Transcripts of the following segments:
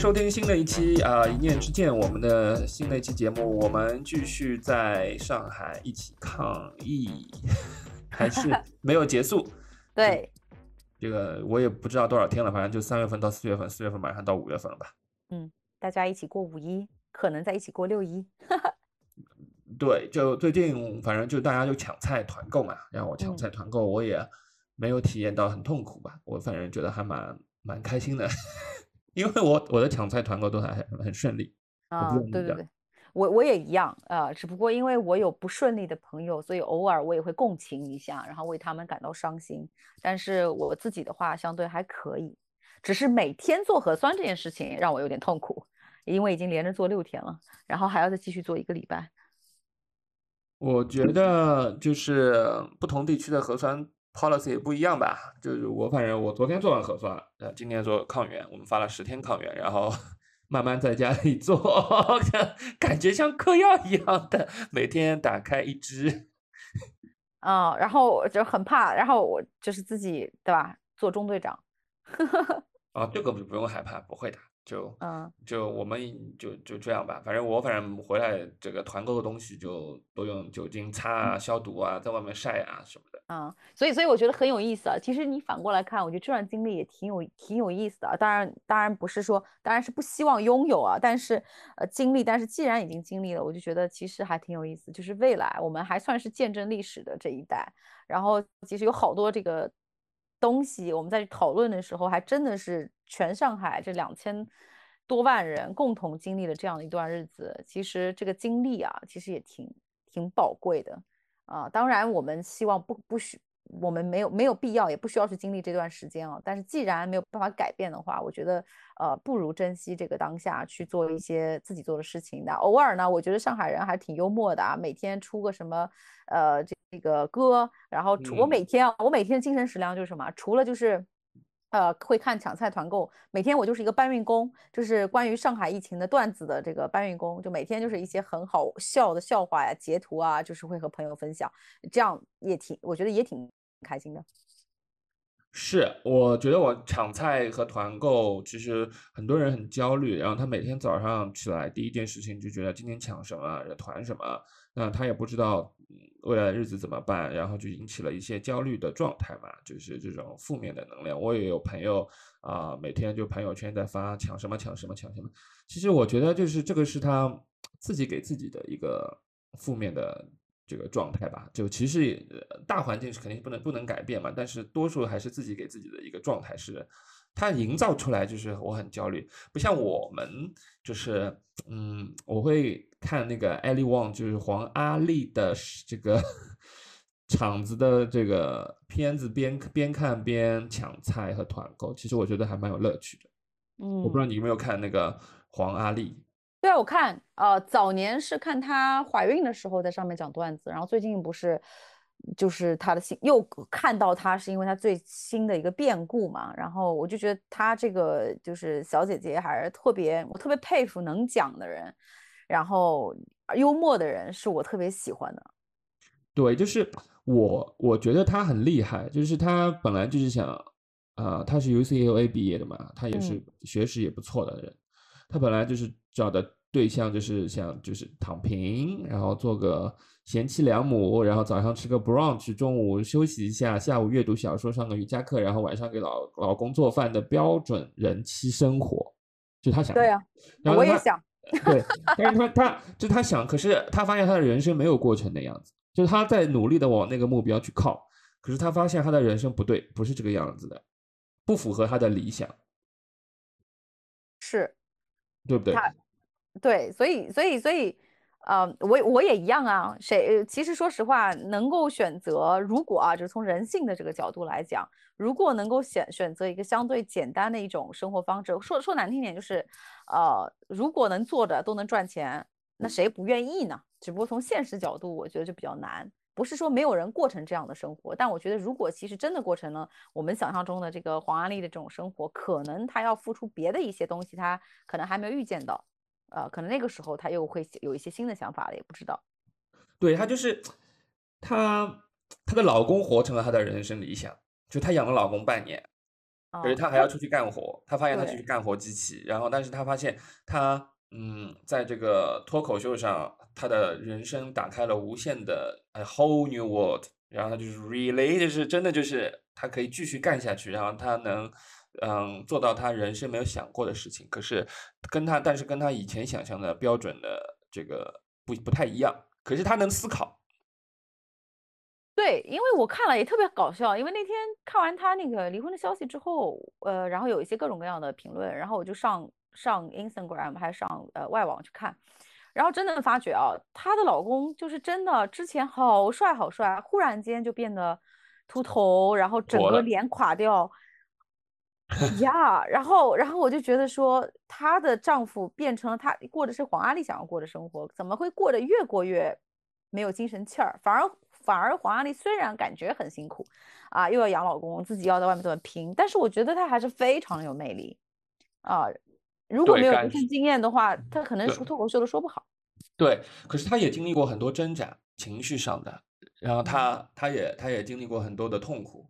收听新的一期啊、一念之见，我们的新的一期节目，我们继续在上海一起抗疫，还是没有结束。对，这个我也不知道多少天了，反正就三月份到四月份，四月份马上到五月份了吧？嗯大家一起过五一，可能在一起过六一。对，就最近反正就大家就抢菜团购嘛，让我抢嗯菜团购，我也没有体验到很痛苦吧，我反正觉得还蛮蛮开心的，因为我我的抢菜团购都还很很顺利。啊对对对，我我也一样，呃，只不过因为我有不顺利的朋友，所以偶尔我也会共情一下，然后为他们感到伤心。但是我自己的话，相对还可以，只是每天做核酸这件事情让我有点痛苦，因为已经连着做六天了，然后还要再继续做一个礼拜。我觉得就是不同地区的核酸 policy 也不一样吧。就是我反正我昨天做完核酸，呃，今天做抗原，我们发了十天抗原，然后 慢慢在家里 做，感觉像嗑药一样的，每天打开一支。啊、然后我就很怕，然后我就是自己对吧，做中队长，啊，这个不不用害怕，不会的，就嗯。就我们就就这样吧。反正我反正回来这个团购的东西就都用酒精擦啊、消毒啊，在外面晒啊什么的。嗯，所以所以我觉得很有意思啊。其实你反过来看，我觉得这段经历也挺有挺有意思的啊。当然，当然不是说，当然是不希望拥有啊，但是呃经历，但是既然已经经历了，我就觉得其实还挺有意思。就是未来我们还算是见证历史的这一代，然后其实有好多这个东西，我们在讨论的时候，还真的是全上海这两千多万人共同经历了这样一段日子。其实这个经历啊，其实也挺挺宝贵的。啊，当然我们希望不不需，我们没有没有必要，也不需要去经历这段时间啊。但是既然没有办法改变的话，我觉得呃，不如珍惜这个当下，去做一些自己做的事情。的偶尔呢，我觉得上海人还挺幽默的啊，每天出个什么呃这这个歌，然后除我嗯每天啊，我每天精神食粮就是什么，除了就是。呃，会看抢菜团购，每天我就是一个搬运工，就是关于上海疫情的段子的这个搬运工，就每天就是一些很好笑的笑话呀、截图啊，就是会和朋友分享，这样也挺，我觉得也挺开心的。是，我觉得我抢菜和团购，其实很多人很焦虑，然后他每天早上起来第一件事情就觉得今天抢什么，团什么，那他也不知道未来日子怎么办，然后就引起了一些焦虑的状态嘛，就是这种负面的能量。我也有朋友啊、每天就朋友圈在发抢什么抢什么抢什么，其实我觉得就是这个是他自己给自己的一个负面的这个状态吧。就其实大环境是肯定不能不能改变嘛，但是多数还是自己给自己的一个状态是，他营造出来就是我很焦虑，不像我们就是嗯，我会看那个艾利旺，就是黄阿丽的这个厂子的这个片子边边看边抢菜和团购，其实我觉得还蛮有乐趣的。嗯我不知道你有没有看那个黄阿丽。对啊，我看，呃，早年是看她怀孕的时候在上面讲段子，然后最近不是，就是他的新又看到他是因为他最新的一个变故嘛，然后我就觉得他这个就是小姐姐还是特别，我特别佩服能讲的人，然后幽默的人是我特别喜欢的。对，就是我，我觉得他很厉害，就是他本来就是想，啊、他是 UCLA 毕业的嘛，他也是嗯学识也不错的人，他本来就是找的对象就是想就是躺平，然后做个贤妻良母，然后早上吃个 brunch，中午休息一下，下午阅读小说，上个瑜伽课，然后晚上给老老公做饭的标准人妻生活，就他想的对啊，然后我也想，对，但是他他就他想，可是他发现他的人生没有过成那样子，就是他在努力的往那个目标去靠，可是他发现他的人生不对，不是这个样子的，不符合他的理想，是。对不对？他对，所以所以所以，呃，我我也一样啊。谁其实说实话，能够选择，如果啊，就是从人性的这个角度来讲，如果能够选选择一个相对简单的一种生活方式，说说难听点，就是，呃，如果能做着都能赚钱，那谁不愿意呢？只不过从现实角度，我觉得就比较难。不是说没有人过成这样的生活，但我觉得如果其实真的过成了我们想象中的这个黄安丽的这种生活，可能他要付出别的一些东西，他可能还没有预见到，呃，可能那个时候他又会有一些新的想法了，也不知道。对她就是她，她的老公活成了她的人生理想，就她养了老公半年，可是她还要出去干活，她发现他对去干活机器，然后但是她发现她嗯，在这个脱口秀上，她的人生打开了无限的 a whole new world，然后她就是 really 就是真的就是她可以继续干下去，然后她能嗯做到他人生没有想过的事情，可是跟他但是跟他以前想象的标准的这个不不太一样，可是他能思考，对，因为我看了也特别搞笑，因为那天看完他那个离婚的消息之后，呃，然后有一些各种各样的评论，然后我就上上 Instagram 还上呃外网去看，然后真的发觉啊，她的老公就是真的之前好帅好帅，忽然间就变得秃头，然后整个脸垮掉。呀，然后，然后我就觉得说，她的丈夫变成了她过的是黄阿丽想要过的生活，怎么会过得越过越没有精神气儿？反而，反而黄阿丽虽然感觉很辛苦，啊，又要养老公，自己要在外面这么拼，但是我觉得她还是非常有魅力，啊，如果没有这份经验的话，她可能对说脱口秀都说不好。对，可是她也经历过很多挣扎，情绪上的，然后她，她也她也经历过很多的痛苦，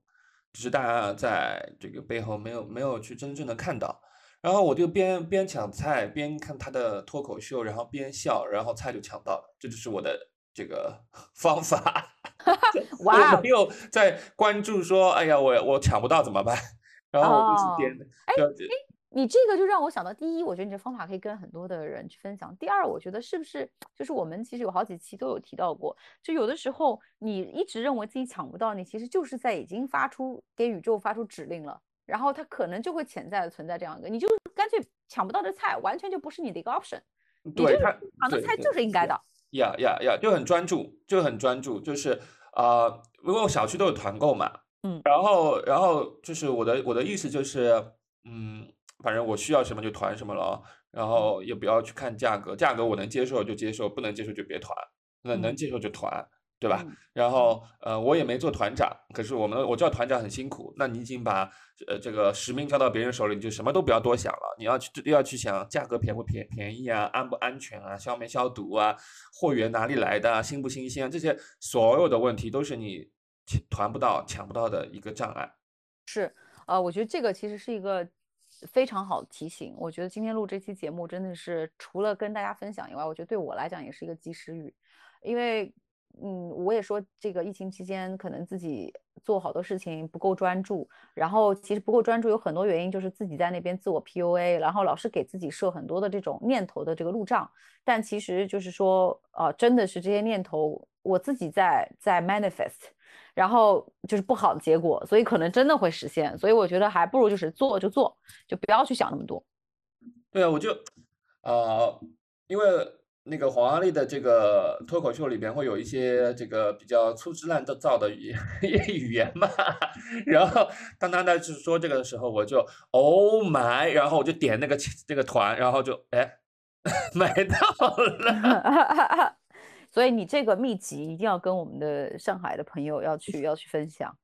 只是大家在这个背后没有没有去真正的看到。然后我就边边抢菜边看他的脱口秀，然后边笑，然后菜就抢到了，这就是我的这个 方法。哇哦我没有在关注说，哎呀，我我抢不到怎么办？然后我哦就是点，哎就你这个就让我想到，第一，我觉得你这方法可以跟很多的人去分享；第二，我觉得是不是就是我们其实有好几期都有提到过，就有的时候你一直认为自己抢不到，你其实就是在已经发出给宇宙发出指令了，然后它可能就会潜在的存在这样一个，你就干脆抢不到的菜，完全就不是你的一个 option，对他抢的菜就是应该的。呀呀呀，就很专注，就很专注，就是啊、呃因为我小区都有团购嘛，嗯然后然后就是我的我的意思就是，嗯，反正我需要什么就团什么了，然后也不要去看价格，价格我能接受就接受，不能接受就别团，那能嗯接受就团，对吧？嗯然后呃，我也没做团长，可是我们我知道团长很辛苦，那你已经把呃这个使命交到别人手里，你就什么都不要多想了，你要去要去想价格便不便便宜啊，安不安全啊，消没消毒啊，货源哪里来的啊，新不新鲜啊，这些所有的问题都是你抢团不到、抢不到的一个障碍。是，呃，我觉得这个其实是一个非常好提醒。我觉得今天录这期节目真的是除了跟大家分享以外，我觉得对我来讲也是一个及时雨，因为，嗯，我也说这个疫情期间可能自己做好多事情不够专注，然后其实不够专注有很多原因，就是自己在那边自我 PUA，然后老是给自己设很多的这种念头的这个路障，但其实就是说，呃，真的是这些念头我自己在在 manifest。然后就是不好的结果，所以可能真的会实现。所以我觉得还不如就是做就做，就不要去想那么多。对啊，我就呃，因为那个黄阿丽的这个脱口秀里边会有一些这个比较粗制滥造的语言 语言嘛，然后当他在是说这个的时候，我就 Oh my，然后我就点那个这个团，然后就哎 买到了。所以你这个秘籍一定要跟我们的上海的朋友要去要去分享。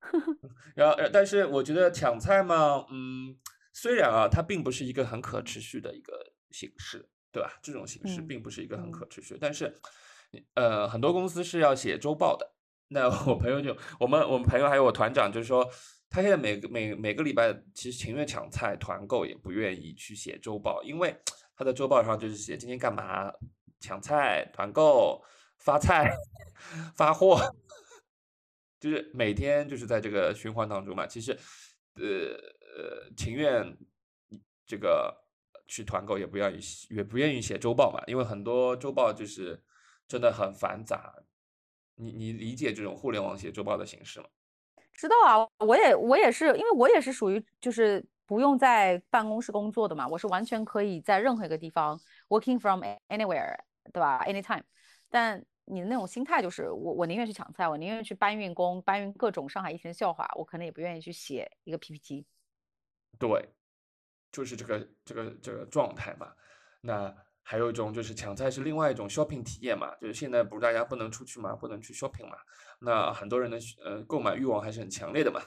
然后，呃但是我觉得抢菜嘛，嗯，虽然啊，它并不是一个很可持续的一个形式，对吧？这种形式嗯并不是一个很嗯可持续，但是，呃，很多公司是要写周报的。那我朋友就，我们我们朋友还有我团长就是说，他现在每个每每个礼拜其实情愿抢菜团购，也不愿意去写周报，因为他的周报上就是写今天干嘛，抢菜、团购、发菜、发货。就是每天就是在这个循环当中嘛，其实，呃呃，情愿这个去团购，也不愿意也不愿意写周报嘛，因为很多周报就是真的很繁杂。你你理解这种互联网写周报的形式吗？知道啊，我也我也是，因为我也是属于就是不用在办公室工作的嘛，我是完全可以在任何一个地方 working from anywhere，对吧？anytime。但你的那种心态就是我我宁愿去抢菜，我宁愿去搬运工，搬运各种上海疫情笑话，我可能也不愿意去写一个 PPT。对，就是这个这个这个状态嘛。那还有一种就是抢菜是另外一种 shopping 体验嘛，就是现在不是大家不能出去嘛，不能去 shopping 嘛，那很多人的呃购买欲望还是很强烈的嘛，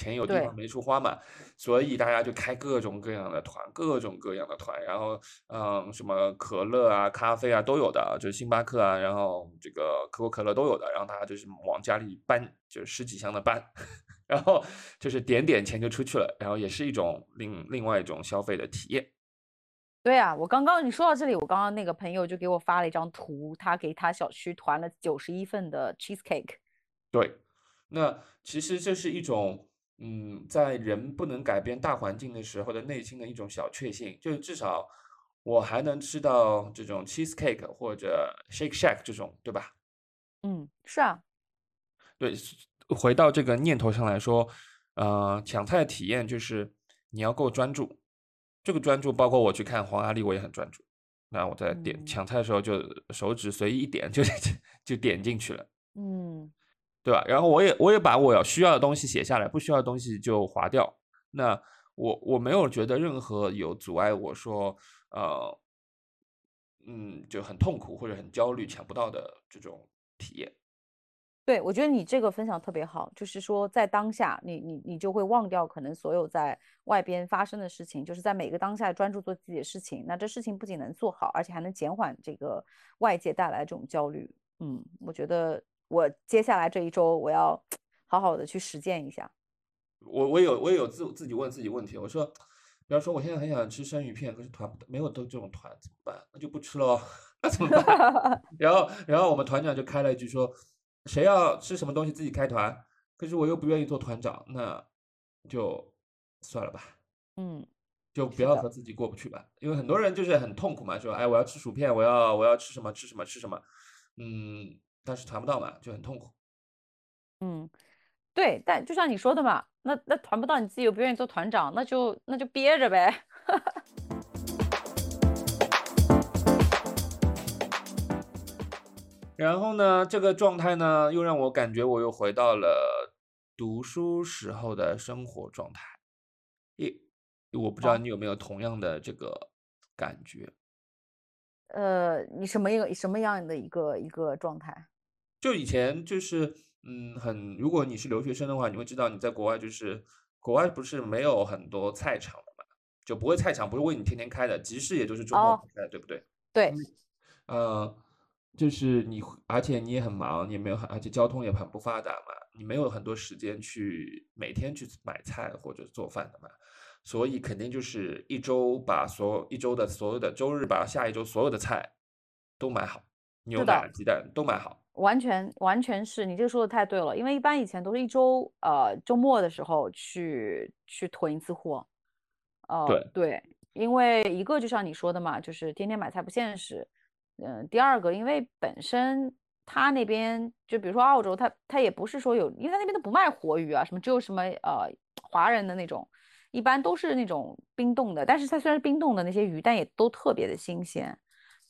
钱有地方没处花嘛，所以大家就开各种各样的团，各种各样的团，然后嗯什么可乐啊、咖啡啊都有的，就是星巴克啊，然后这个可口可乐都有的，然后大家就是往家里搬，就是十几箱的搬，然后就是点点钱就出去了，然后也是一种另另外一种消费的体验。对啊，我刚刚你说到这里，我刚刚那个朋友就给我发了一张图，他给他小区团了九十一份的 cheesecake。对，那其实这是一种，嗯，在人不能改变大环境的时候的内心的一种小确幸，就是至少我还能吃到这种 cheesecake 或者 Shake Shack 这种，对吧？嗯，是啊，对，回到这个念头上来说，呃，抢菜的体验就是你要够专注。这个专注包括我去看黄阿丽，我也很专注。那我在点抢菜的时候，就手指随意一点，就 就点进去了。嗯，对吧？然后我也我也把我要需要的东西写下来，不需要的东西就划掉。那我我没有觉得任何有阻碍我说，呃，嗯，就很痛苦或者很焦虑抢不到的这种体验。对，我觉得你这个分享特别好，就是说在当下，你你你就会忘掉可能所有在外边发生的事情，就是在每个当下专注做自己的事情。那这事情不仅能做好，而且还能减缓这个外界带来这种焦虑。嗯，我觉得我接下来这一周我要 好好的去实践一下。我我有我也有自自己问自己问题，我说，比方说我现在很想吃生鱼片，可是团没有都这种团怎么办？那就不吃喽，那怎么办？然后然后我们团长就开了一句说。谁要吃什么东西自己开团，可是我又不愿意做团长，那就算了吧。嗯，就不要和自己过不去吧。因为很多人就是很痛苦嘛，说哎我要吃薯片，我要我要吃什么吃什么吃什么，嗯，但是团不到嘛，就很痛苦。嗯，对，但就像你说的嘛，那那团不到，你自己又不愿意做团长，那就那就憋着呗。然后呢，这个状态呢，又让我感觉我又回到了读书时候的生活状态。一，我不知道你有没有同样的这个感觉。呃，你什么一个什么样的一个一个状态？就以前就是，嗯，很，如果你是留学生的话，你会知道你在国外就是国外不是没有很多菜场的嘛，就不会菜场不是为你天天开的，集市也就是周末开，对不对？对，呃。就是你，而且你也很忙，你没有很，而且交通也很不发达嘛，你没有很多时间去每天去买菜或者做饭的嘛，所以肯定就是一周把所有一周的所有的周日把下一周所有的菜都买好，牛奶、鸡蛋都买好，完全完全是你这个说的太对了，因为一般以前都是一周呃周末的时候去去囤一次货，哦对对，因为一个就像你说的嘛，就是天天买菜不现实。嗯，第二个，因为本身他那边就比如说澳洲，他他也不是说有，因为他那边都不卖活鱼啊，什么只有什么呃华人的那种，一般都是那种冰冻的。但是它虽然是冰冻的那些鱼，但也都特别的新鲜。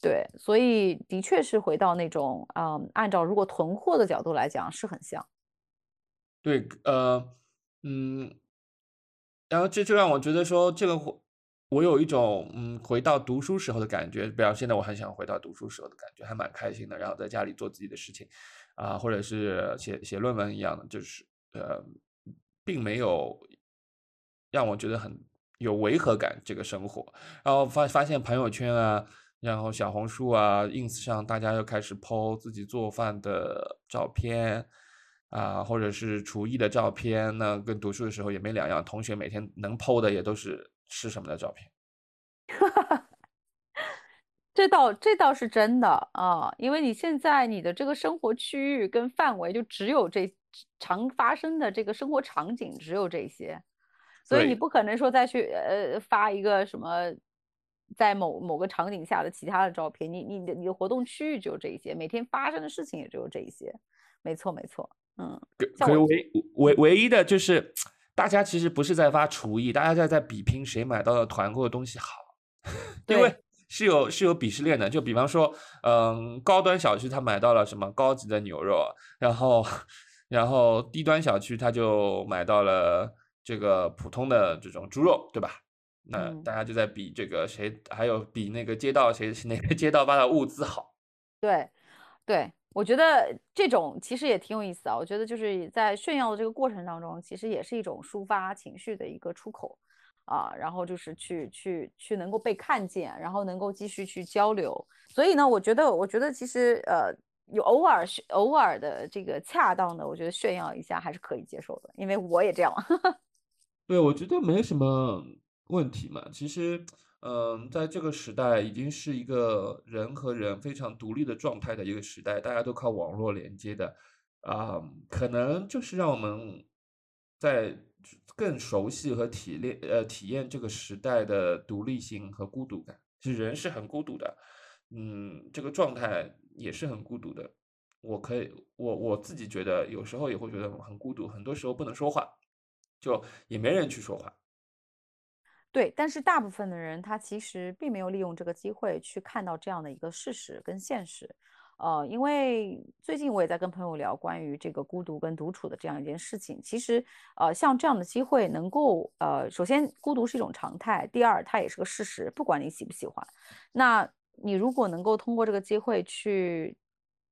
对，所以的确是回到那种嗯，按照如果囤货的角度来讲是很像。对，呃，嗯，然后这就让我觉得说这个。我有一种嗯回到读书时候的感觉，比方现在我很想回到读书时候的感觉，还蛮开心的。然后在家里做自己的事情，啊，或者是写写论文一样的，就是呃，并没有让我觉得很有违和感。这个生活，然后发发现朋友圈啊，然后小红书啊、ins 上，大家又开始 po 自己做饭的照片啊，或者是厨艺的照片，那跟读书的时候也没两样。同学每天能 po 的也都是。吃什么的照片？这倒这倒是真的啊，因为你现在你的这个生活区域跟范围就只有这常发生的这个生活场景只有这些，所以你不可能说再去呃发一个什么在某某个场景下的其他的照片。你你的你的活动区域只有这些，每天发生的事情也只有这一些。没错没错，嗯，可唯唯唯一的就是。大家其实不是在发厨艺，大家在在比拼谁买到的团购的东西好，因为是有是有鄙视链的。就比方说，嗯，高端小区他买到了什么高级的牛肉，然后然后低端小区他就买到了这个普通的这种猪肉，对吧？那大家就在比这个谁，还有比那个街道谁 哪个街道发的物资好。对，对。我觉得这种其实也挺有意思啊。我觉得就是在炫耀的这个过程当中，其实也是一种抒发情绪的一个出口啊。然后就是去去去能够被看见，然后能够继续去交流。所以呢，我觉得我觉得其实呃，有偶尔偶尔的这个恰当的，我觉得炫耀一下还是可以接受的，因为我也这样。对，我觉得没什么问题嘛。其实，嗯，在这个时代，已经是一个人和人非常独立的状态的一个时代，大家都靠网络连接的，啊，可能就是让我们在更熟悉和体验呃体验这个时代的独立性和孤独感。其实人是很孤独的，嗯，这个状态也是很孤独的。我可以，我我自己觉得有时候也会觉得很孤独，很多时候不能说话。就也没人去说话，对，但是大部分的人他其实并没有利用这个机会去看到这样的一个事实跟现实，呃，因为最近我也在跟朋友聊关于这个孤独跟独处的这样一件事情，其实呃像这样的机会能够呃，首先孤独是一种常态，第二它也是个事实，不管你喜不喜欢，那你如果能够通过这个机会去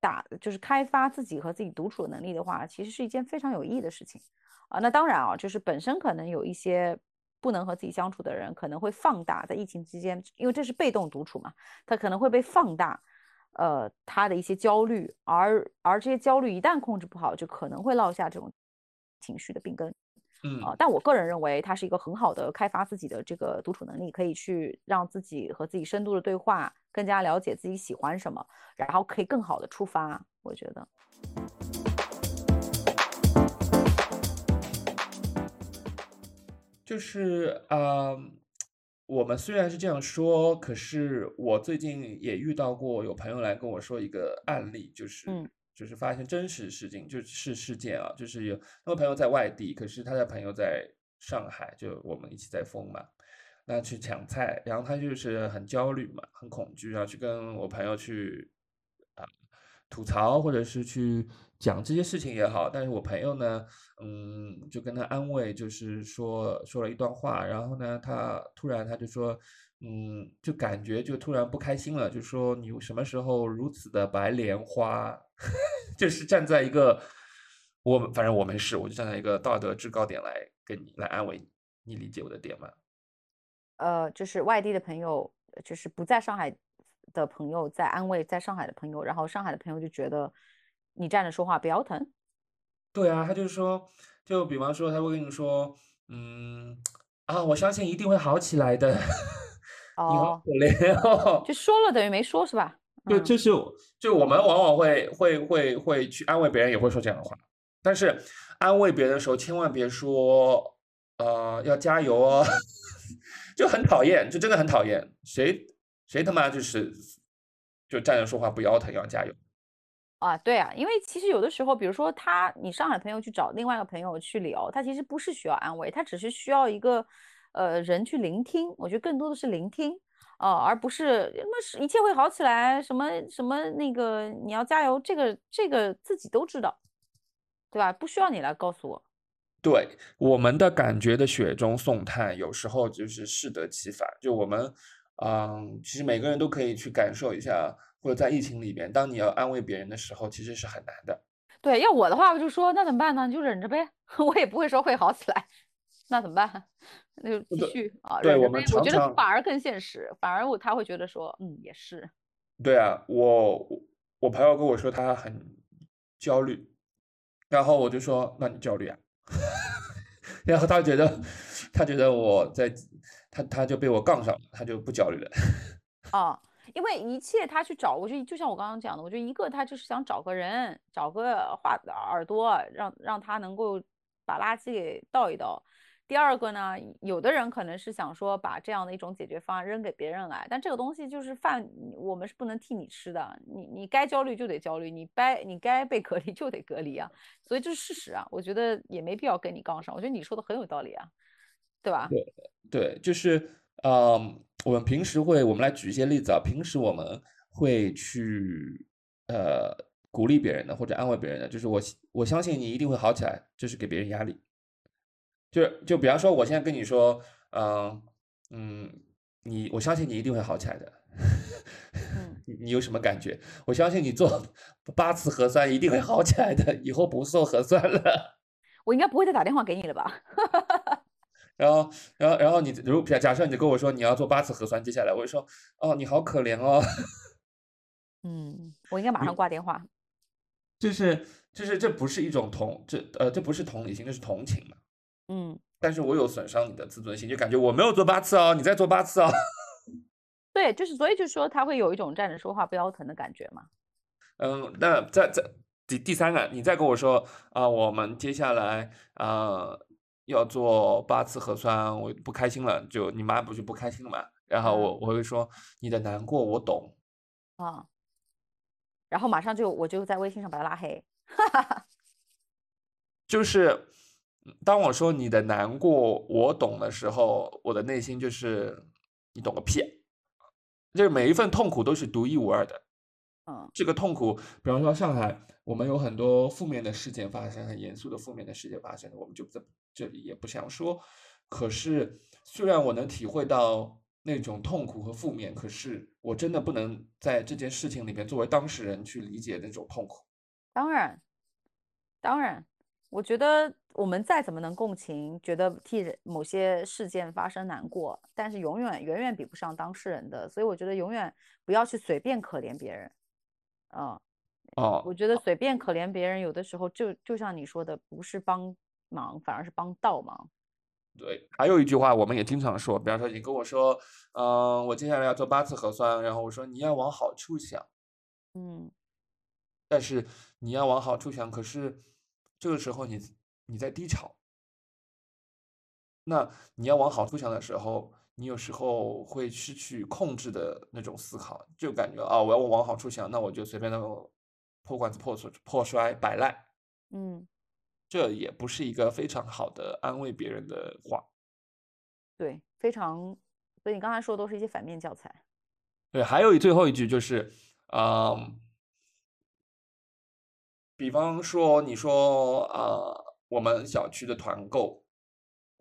打，就是开发自己和自己独处的能力的话，其实是一件非常有意义的事情。啊，那当然啊，就是本身可能有一些不能和自己相处的人，可能会放大在疫情期间，因为这是被动独处嘛，他可能会被放大，呃，他的一些焦虑，而而这些焦虑一旦控制不好，就可能会落下这种情绪的病根。嗯啊，但我个人认为，它是一个很好的开发自己的这个独处能力，可以去让自己和自己深度的对话，更加了解自己喜欢什么，然后可以更好的出发。我觉得。就是啊，我们虽然是这样说，可是我最近也遇到过有朋友来跟我说一个案例，就是就是发生真实事情，就是事件啊，就是有那个朋友在外地，可是他的朋友在上海，就我们一起在疯嘛，那去抢菜，然后他就是很焦虑嘛，很恐惧，然后去跟我朋友去啊吐槽，或者是去。讲这些事情也好，但是我朋友呢，嗯，就跟他安慰，就是说说了一段话，然后呢，他突然他就说，嗯，就感觉就突然不开心了，就说你什么时候如此的白莲花？就是站在一个我反正我没事，我就站在一个道德制高点来跟你来安慰你，你理解我的点吗？呃，就是外地的朋友，就是不在上海的朋友在安慰在上海的朋友，然后上海的朋友就觉得。你站着说话不腰疼？对啊，他就是说，就比方说，他会跟你说，嗯，啊，我相信一定会好起来的。哦，可怜哦，就说了等于没说，是吧？对就是，就我们往往会会会会去安慰别人，也会说这样的话。但是安慰别人的时候，千万别说，呃，要加油哦，就很讨厌，就真的很讨厌。谁谁他妈就是就站着说话不腰疼，要加油。啊，对啊，因为其实有的时候，比如说他，你上海朋友去找另外一个朋友去聊，他其实不是需要安慰，他只是需要一个呃人去聆听。我觉得更多的是聆听啊，而不是什么是一切会好起来，什么什么那个你要加油，这个这个自己都知道，对吧？不需要你来告诉我。对我们的感觉的雪中送炭，有时候就是适得其反。就我们，嗯，其实每个人都可以去感受一下。或者在疫情里边，当你要安慰别人的时候，其实是很难的。对，要我的话，我就说那怎么办呢？你就忍着呗，我也不会说会好起来。那怎么办？那就继续啊，对我们常常反而更现实，反而我他会觉得说，嗯，也是。对啊，我我朋友跟我说他很焦虑，然后我就说那你焦虑啊？然后他觉得他觉得我在他他就被我杠上了，他就不焦虑了。啊。因为一切他去找，我觉得就像我刚刚讲的，我觉得一个他就是想找个人，找个话耳朵，让让他能够把垃圾给倒一倒。第二个呢，有的人可能是想说把这样的一种解决方案扔给别人来，但这个东西就是饭，我们是不能替你吃的。你你该焦虑就得焦虑，你该你该被隔离就得隔离啊。所以这是事实啊，我觉得也没必要跟你杠上。我觉得你说的很有道理啊，对吧？对对，就是嗯。我们平时会，我们来举一些例子啊。平时我们会去呃鼓励别人的，或者安慰别人的，就是我我相信你一定会好起来，就是给别人压力。就就比方说，我现在跟你说，嗯嗯，你我相信你一定会好起来的。你 你有什么感觉？我相信你做八次核酸一定会好起来的，以后不做核酸了。我应该不会再打电话给你了吧？然后，然后，然后你如假假设你跟我说你要做八次核酸，接下来我就说，哦，你好可怜哦。嗯，我应该马上挂电话。就是就是这不是一种同这呃这不是同理心，这是同情嘛。嗯，但是我有损伤你的自尊心，就感觉我没有做八次哦，你再做八次哦。对，就是所以就说他会有一种站着说话不腰疼的感觉嘛。嗯，那在在第第三个，你再跟我说啊、我们接下来啊、要做八次核酸，我不开心了，就你妈不就不开心了嘛？然后我我会说你的难过我懂，啊，然后马上就我就在微信上把他拉黑。就是当我说你的难过我懂的时候，我的内心就是你懂个屁，就是每一份痛苦都是独一无二的。嗯这个痛苦，比方说上海，我们有很多负面的事件发生，很严肃的负面的事件发生，我们就在这里也不想说。可是，虽然我能体会到那种痛苦和负面，可是我真的不能在这件事情里面作为当事人去理解那种痛苦。当然，当然，我觉得我们再怎么能共情，觉得替某些事件发生难过，但是永远远远比不上当事人的。所以我觉得永远不要去随便可怜别人。嗯，哦，我觉得随便可怜别人，有的时候就就像你说的，不是帮忙，反而是帮倒忙。对，还有一句话我们也经常说，比方说你跟我说，嗯、我接下来要做八次核酸，然后我说你要往好处想。嗯但是你要往好处想，可是这个时候你你在低潮，那你要往好处想的时候，你有时候会失去控制的那种思考，就感觉啊，我要往好处想，那我就随便的破罐子破摔破摔摆烂，嗯，这也不是一个非常好的安慰别人的话。对，非常。所以你刚才说的都是一些反面教材。对，还有最后一句就是，嗯，比方说你说呃，我们小区的团购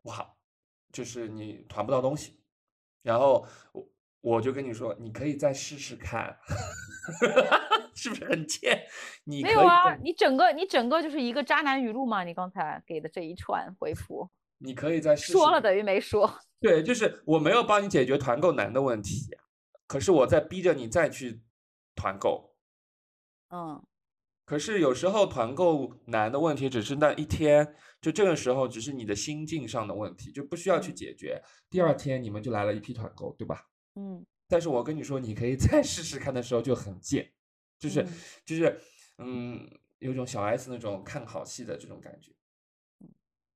不好，就是你团不到东西，然后我我就跟你说，你可以再试试看，是不是很贱？你没有啊，你整个你整个就是一个渣男语录嘛，你刚才给的这一串回复，你可以再试试说了等于没说。对，就是我没有帮你解决团购难的问题，可是我在逼着你再去团购。嗯可是有时候团购难的问题只是那一天，就这个时候只是你的心境上的问题，就不需要去嗯解决。第二天你们就来了一批团购，对吧？嗯但是我跟你说，你可以再试试看的时候就很贱，就是嗯就是嗯，有种小 S 那种看好戏的这种感觉。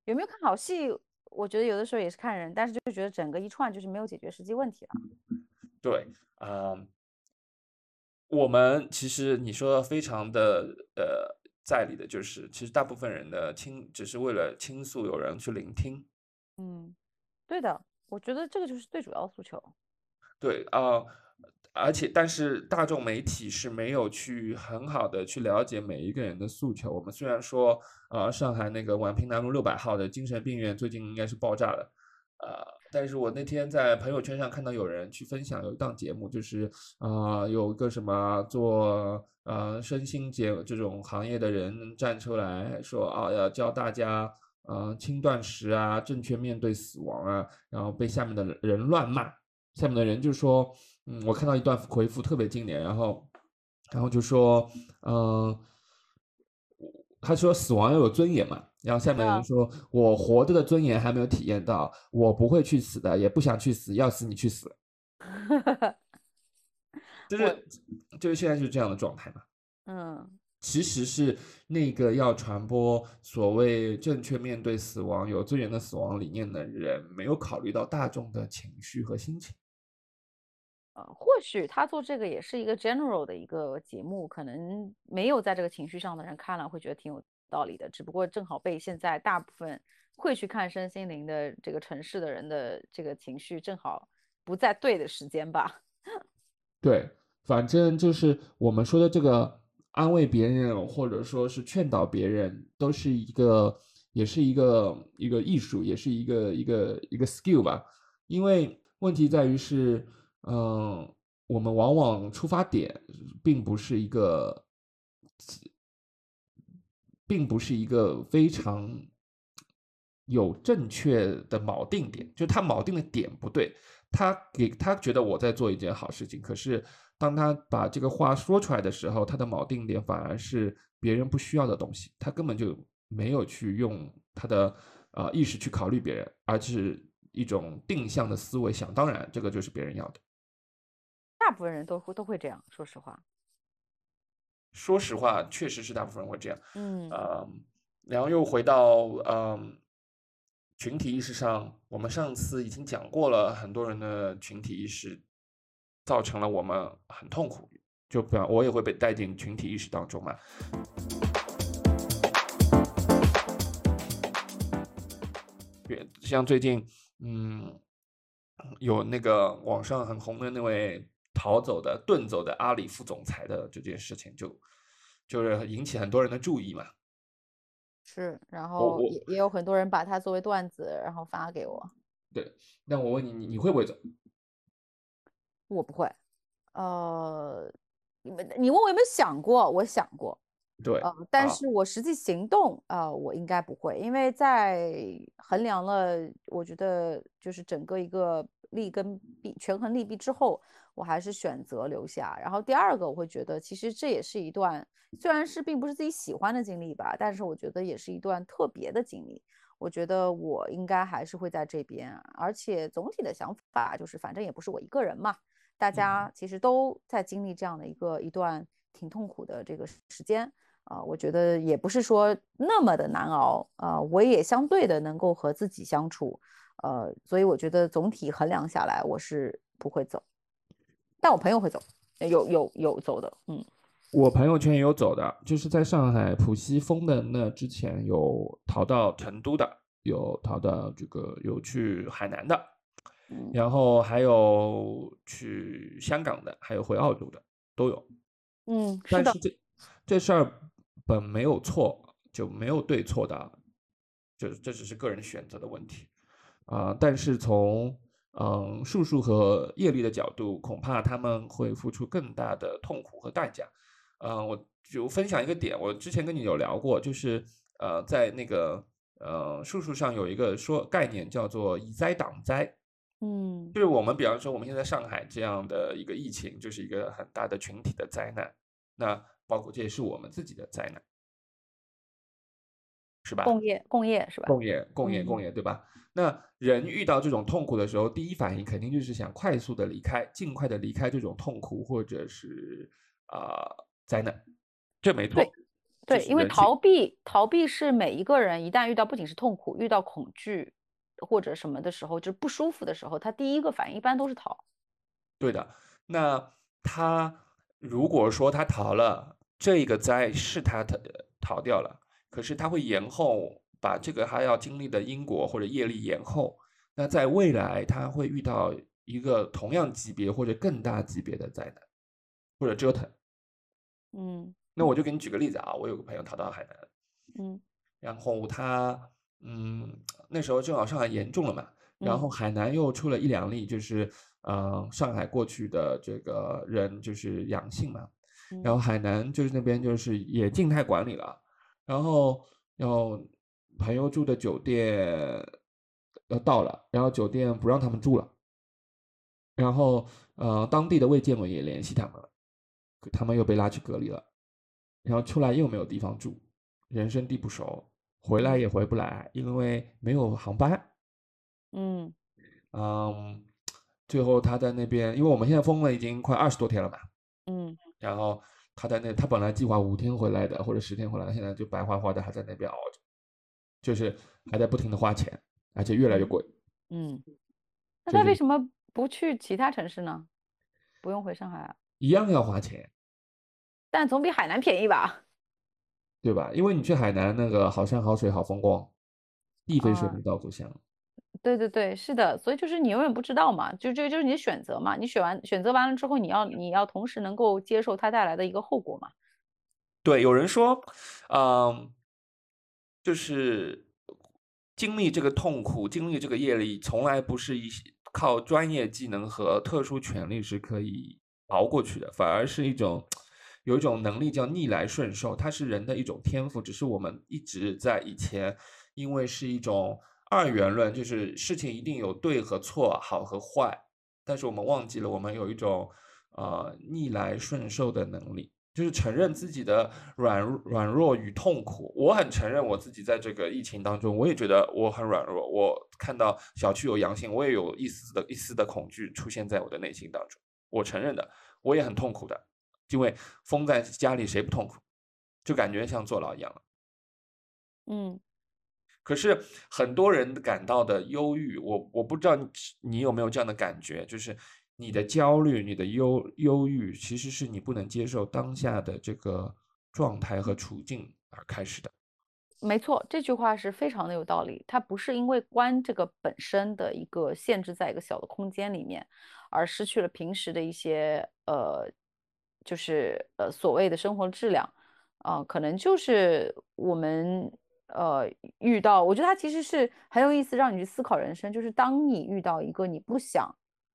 有没有看好戏？我觉得有的时候也是看人，但是就觉得整个一串就是没有解决实际问题了。对，嗯，我们其实你说的非常的呃在理的，就是其实大部分人的倾只是为了倾诉，有人去聆听。嗯，对的，我觉得这个就是最主要诉求。对啊，而且但是大众媒体是没有去很好的去了解每一个人的诉求。我们虽然说，呃，上海那个宛平南路六百号的精神病院最近应该是爆炸了，呃，但是我那天在朋友圈上看到有人去分享有一档节目，就是啊、呃有个什么做呃身心节这种行业的人站出来说啊，要教大家呃轻断食啊，正确面对死亡啊，然后被下面的人乱骂。下面的人就说，嗯，我看到一段回复特别经典，然后，然后就说，嗯、他说死亡要有尊严嘛，然后下面的人啊说，我活着的尊严还没有体验到，我不会去死的，也不想去死，要死你去死，就 是就是现在就是这样的状态嘛。嗯其实是那个要传播所谓正确面对死亡、有尊严的死亡理念的人，没有考虑到大众的情绪和心情。呃，或许他做这个也是一个 general 的一个节目，可能没有在这个情绪上的人看了会觉得挺有道理的，只不过正好被现在大部分会去看身心灵的这个城市的人的这个情绪正好不在对的时间吧。对，反正就是我们说的这个安慰别人，或者说是劝导别人，都是一个，也是一个一个艺术，也是一个一个一个 skill 吧。因为问题在于是，嗯、我们往往出发点并不是一个，并不是一个非常有正确的锚定点，就是他锚定的点不对，他给他觉得我在做一件好事情，可是当他把这个话说出来的时候，他的锚定点反而是别人不需要的东西，他根本就没有去用他的呃意识去考虑别人，而是一种定向的思维，想当然，这个就是别人要的。大部分人都会都会这样，说实话。说实话，确实是大部分人会这样。嗯呃，然后又回到嗯群体意识上，我们上次已经讲过了，很多人的群体意识造成了我们很痛苦，就比方我也会被带进群体意识当中嘛。对，像最近，嗯，有那个网上很红的那位逃走的、遁走的阿里副总裁的这件事情，就就是引起很多人的注意嘛。是，然后也也有很多人把它作为段子，然后发给我。对，那我问你，你你会不会走？我不会，呃，你们你问我有没有想过？我想过，对，呃，但啊是我实际行动，呃，我应该不会，因为在衡量了，我觉得就是整个一个利跟弊，权衡利弊之后，我还是选择留下。然后第二个，我会觉得其实这也是一段，虽然是并不是自己喜欢的经历吧，但是我觉得也是一段特别的经历。我觉得我应该还是会在这边，而且总体的想法就是，反正也不是我一个人嘛，大家其实都在经历这样的一个一段挺痛苦的这个时间。啊、我觉得也不是说那么的难熬，啊、我也相对的能够和自己相处，呃，所以我觉得总体衡量下来，我是不会走，但我朋友会走，有有有走的，嗯。我朋友圈也有走的，就是在上海浦西封的那之前有逃到成都的，有逃到这个有去海南的，嗯。然后还有去香港的，还有回澳洲的都有。嗯，是但是，这这事儿本没有错，就没有对错的，就这只是个人选择的问题。啊、但是从嗯术数和业力的角度，恐怕他们会付出更大的痛苦和代价。嗯、我就分享一个点，我之前跟你有聊过，就是呃，在那个呃术数上有一个说概念叫做以灾挡灾。嗯就是我们比方说我们现在上海这样的一个疫情，就是一个很大的群体的灾难，那包括这也是我们自己的灾难，是吧？共业共业是吧？共业，共业，嗯共业，对吧？那人遇到这种痛苦的时候，第一反应肯定就是想快速的离开，尽快的离开这种痛苦或者是啊、灾难，这没错对。对，因为逃避逃避是每一个人一旦遇到不仅是痛苦，遇到恐惧或者什么的时候，就是不舒服的时候，他第一个反应一般都是逃。对的，那他如果说他逃了，这个灾是他逃逃掉了，可是他会延后把这个他要经历的因果或者业力延后，那在未来他会遇到一个同样级别或者更大级别的灾难或者折腾。嗯那我就给你举个例子啊，我有个朋友逃到海南，嗯。然后他嗯那时候正好上海严重了嘛，然后嗯海南又出了一两例，就是呃上海过去的这个人就是阳性嘛，然后嗯海南就是那边就是也静态管理了，然后然后朋友住的酒店要到了，然后酒店不让他们住了，然后呃当地的卫健委也联系他们了，他们又被拉去隔离了，然后出来又没有地方住，人生地不熟，回来也回不来，因为没有航班。嗯。嗯，最后他在那边，因为我们现在封了已经快二十多天了嘛，嗯。然后他在那，他本来计划五天回来的，或者十天回来，现在就白花花的还在那边熬着，就是还在不停的花钱，而且越来越贵。嗯，那他为什么不去其他城市呢？不用回上海啊？一样要花钱，但总比海南便宜吧？对吧？因为你去海南那个好山好水好风光，地肥水啊蜜稻谷香。对对对，是的，所以就是你永远不知道嘛，就这个就是你的选择嘛，你选完选择完了之后，你要你要同时能够接受它带来的一个后果嘛。对，有人说，嗯，就是经历这个痛苦，经历这个业力，从来不是一靠专业技能和特殊权利是可以熬过去的，反而是一种有一种能力叫逆来顺受，它是人的一种天赋，只是我们一直在以前因为是一种二元论，就是事情一定有对和错，好和坏，但是我们忘记了，我们有一种呃逆来顺受的能力。就是承认自己的软软弱与痛苦，我很承认我自己在这个疫情当中，我也觉得我很软弱。我看到小区有阳性，我也有一丝的一丝的恐惧出现在我的内心当中。我承认的，我也很痛苦的，因为封在家里谁不痛苦？就感觉像坐牢一样了。嗯，可是很多人感到的忧郁，我我不知道你你有没有这样的感觉，就是。你的焦虑，你的忧忧郁，其实是你不能接受当下的这个状态和处境而开始的。没错，这句话是非常的有道理。它不是因为关这个本身的一个限制在一个小的空间里面，而失去了平时的一些呃，就是呃所谓的生活质量啊，可能就是我们呃遇到，我觉得它其实是很有意思，让你去思考人生。就是当你遇到一个你不想。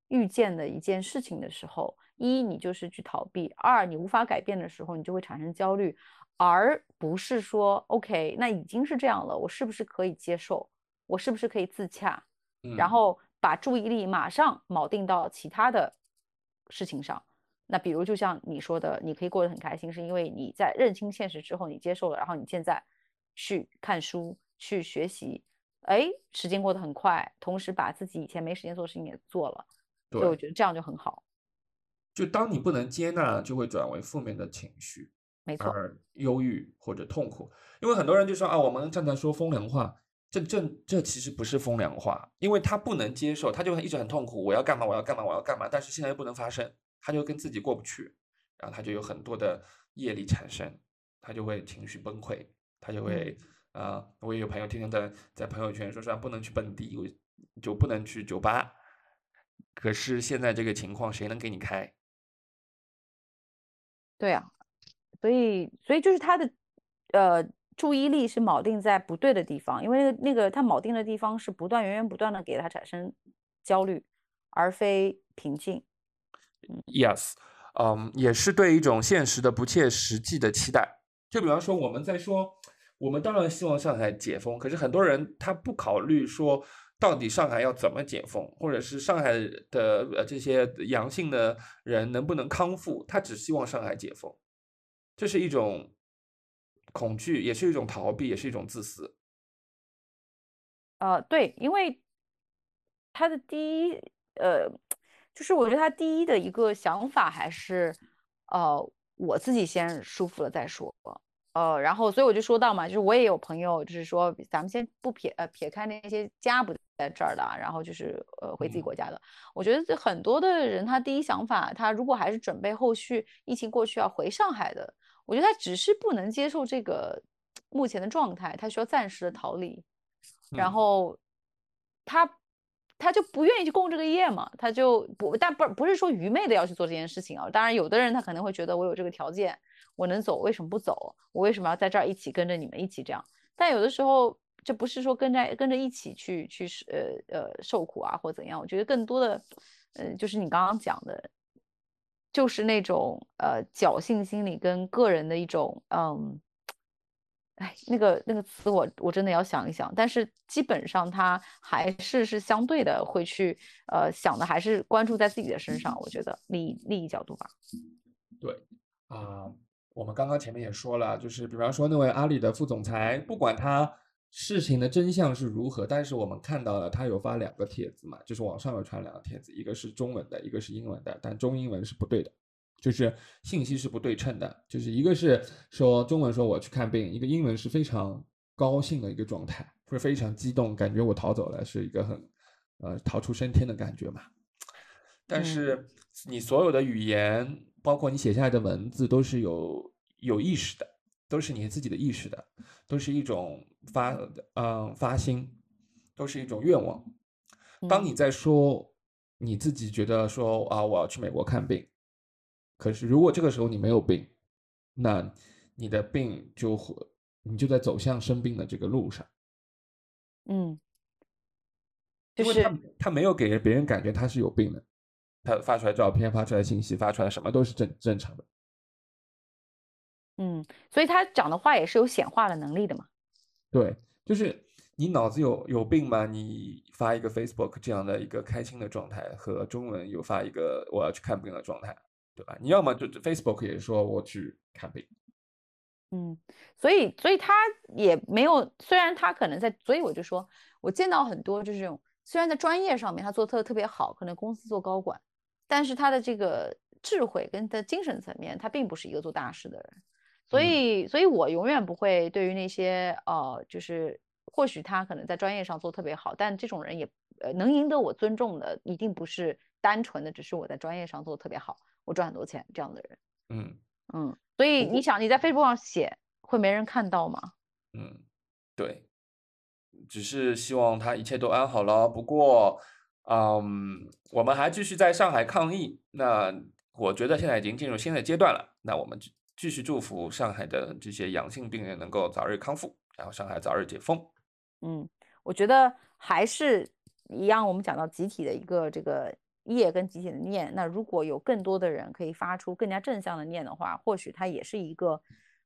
遇见的一件事情的时候，一你就是去逃避，二你无法改变的时候，你就会产生焦虑，而不是说 OK，那已经是这样了，我是不是可以接受？我是不是可以自洽？然后把注意力马上锚定到其他的事情上。那比如就像你说的，你可以过得很开心，是因为你在认清现实之后，你接受了，然后你现在去看书去学习，哎，时间过得很快，同时把自己以前没时间做的事情也做了。所以我觉得这样就很好。就当你不能接纳，就会转为负面的情绪，没错，忧郁或者痛苦。因为很多人就说啊，我们站在说风凉话，这这这其实不是风凉话，因为他不能接受，他就一直很痛苦。我要干嘛？我要干嘛？我要干嘛？但是现在又不能发生，他就跟自己过不去，然后他就有很多的业力产生，他就会情绪崩溃，他就会啊，我也有朋友天天在在朋友圈说说不能去蹦迪，就不能去酒吧。可是现在这个情况，谁能给你开？对啊，所以所以就是他的呃注意力是锚定在不对的地方，因为那个那个他锚定的地方是不断源源不断的给他产生焦虑，而非平静。Yes，嗯，也是对一种现实的不切实际的期待。就比方说，我们在说，我们当然希望上海解封，可是很多人他不考虑说。到底上海要怎么解封，或者是上海的呃这些阳性的人能不能康复？他只希望上海解封，这是一种恐惧，也是一种逃避，也是一种自私。呃，对，因为他的第一呃，就是我觉得他第一的一个想法还是呃，我自己先舒服了再说。呃，然后所以我就说到嘛，就是我也有朋友，就是说咱们先不撇呃撇开那些家不在这儿的，然后就是呃回自己国家的。我觉得这很多的人，他第一想法，他如果还是准备后续疫情过去要回上海的，我觉得他只是不能接受这个目前的状态，他需要暂时的逃离，然后他他就不愿意去供这个业嘛，他就不但不不是说愚昧的要去做这件事情啊。当然，有的人他可能会觉得我有这个条件。我能走，为什么不走？我为什么要在这儿一起跟着你们一起这样？但有的时候，这不是说跟着跟着一起去去呃呃受苦啊，或怎样？我觉得更多的，呃，就是你刚刚讲的，就是那种呃侥幸心理跟个人的一种嗯，哎，那个那个词我我真的要想一想。但是基本上他还是是相对的会去呃想的，还是关注在自己的身上。我觉得利益利益角度吧。对啊。我们刚刚前面也说了，就是比方说那位阿里的副总裁，不管他事情的真相是如何，但是我们看到了他有发两个帖子嘛，就是网上有传两个帖子，一个是中文的，一个是英文的，但中英文是不对的，就是信息是不对称的，就是一个是说中文说我去看病，一个英文是非常高兴的一个状态，会非常激动，感觉我逃走了，是一个很呃逃出升天的感觉嘛。但是你所有的语言。包括你写下来的文字都是有有意识的，都是你自己的意识的，都是一种发嗯发心，都是一种愿望。当你在说你自己觉得说啊我要去美国看病，可是如果这个时候你没有病，那你的病就会你就在走向生病的这个路上。嗯，就是他他没有给人别人感觉他是有病的。他发出来照片，发出来信息，发出来什么都是正正常的。嗯，所以他讲的话也是有显化的能力的嘛。对，就是你脑子有有病吗？你发一个 Facebook 这样的一个开心的状态，和中文有发一个我要去看病的状态，对吧？你要么就 Facebook 也说我去看病，嗯，所以所以他也没有，虽然他可能在，所以我就说我见到很多就是这种，虽然在专业上面他做特特别好，可能公司做高管，但是他的这个智慧跟他精神层面，他并不是一个做大事的人。所以，所以我永远不会对于那些呃，就是或许他可能在专业上做特别好，但这种人也呃能赢得我尊重的，一定不是单纯的只是我在专业上做的特别好，我赚很多钱这样的人。嗯嗯，所以你想你在 Facebook 上写，会没人看到吗？嗯，对，只是希望他一切都安好了。不过，嗯，我们还继续在上海抗疫。那我觉得现在已经进入新的阶段了。那我们。继续祝福上海的这些阳性病人能够早日康复，然后上海早日解封。嗯，我觉得还是一样，我们讲到集体的一个这个业跟集体的念。那如果有更多的人可以发出更加正向的念的话，或许它也是一个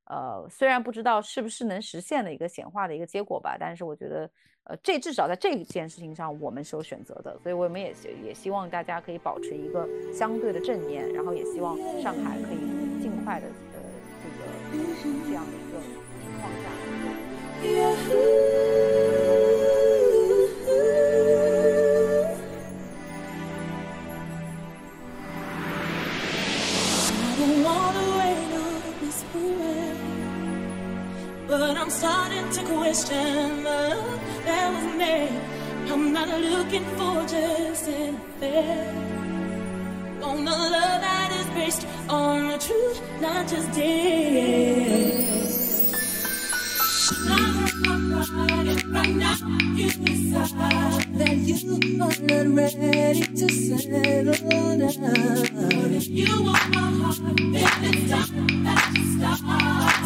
呃，虽然不知道是不是能实现的一个显化的一个结果吧。但是我觉得，呃，这至少在这件事情上我们是有选择的，所以我们也也希望大家可以保持一个相对的正念，然后也希望上海可以尽快的。呃这个这样的一个情况下。Starting to question the that was me. I'm not looking for just an affair. On the love that is based on the truth, not just days. Right now, you decide that you are not ready to settle down. But If you want my heart, then it's time that you start